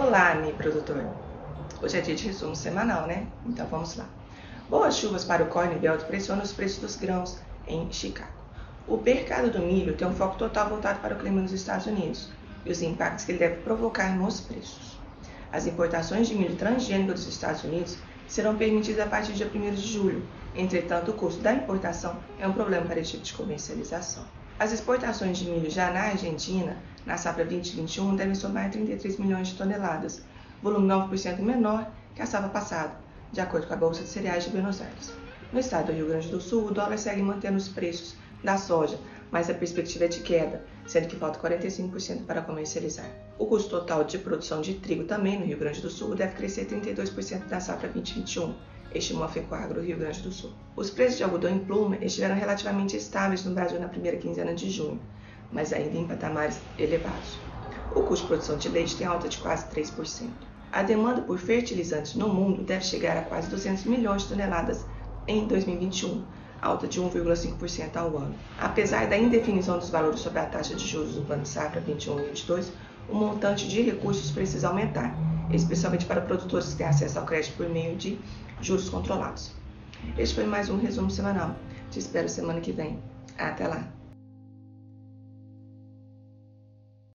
Olá, Mi produtor. Hoje é dia de resumo semanal, né? Então vamos lá. Boas chuvas para o corn belt pressionam os preços dos grãos em Chicago. O mercado do milho tem um foco total voltado para o clima nos Estados Unidos e os impactos que ele deve provocar nos preços. As importações de milho transgênico dos Estados Unidos serão permitidas a partir dia 1 de julho. Entretanto, o custo da importação é um problema para esse tipo de comercialização. As exportações de milho já na Argentina, na safra 2021, devem somar 33 milhões de toneladas, volume 9% menor que a safra passada, de acordo com a Bolsa de Cereais de Buenos Aires. No estado do Rio Grande do Sul, o dólar segue mantendo os preços da soja, mas a perspectiva é de queda, sendo que falta 45% para comercializar. O custo total de produção de trigo também no Rio Grande do Sul deve crescer 32% da safra 2021 estimou a FECOAGRO Rio Grande do Sul. Os preços de algodão em pluma estiveram relativamente estáveis no Brasil na primeira quinzena de junho, mas ainda em patamares elevados. O custo de produção de leite tem alta de quase 3%. A demanda por fertilizantes no mundo deve chegar a quase 200 milhões de toneladas em 2021, alta de 1,5% ao ano. Apesar da indefinição dos valores sobre a taxa de juros do Plano Safra 21 e 22, o montante de recursos precisa aumentar, especialmente para produtores que têm acesso ao crédito por meio de juros controlados. Este foi mais um resumo semanal. Te espero semana que vem. Até lá!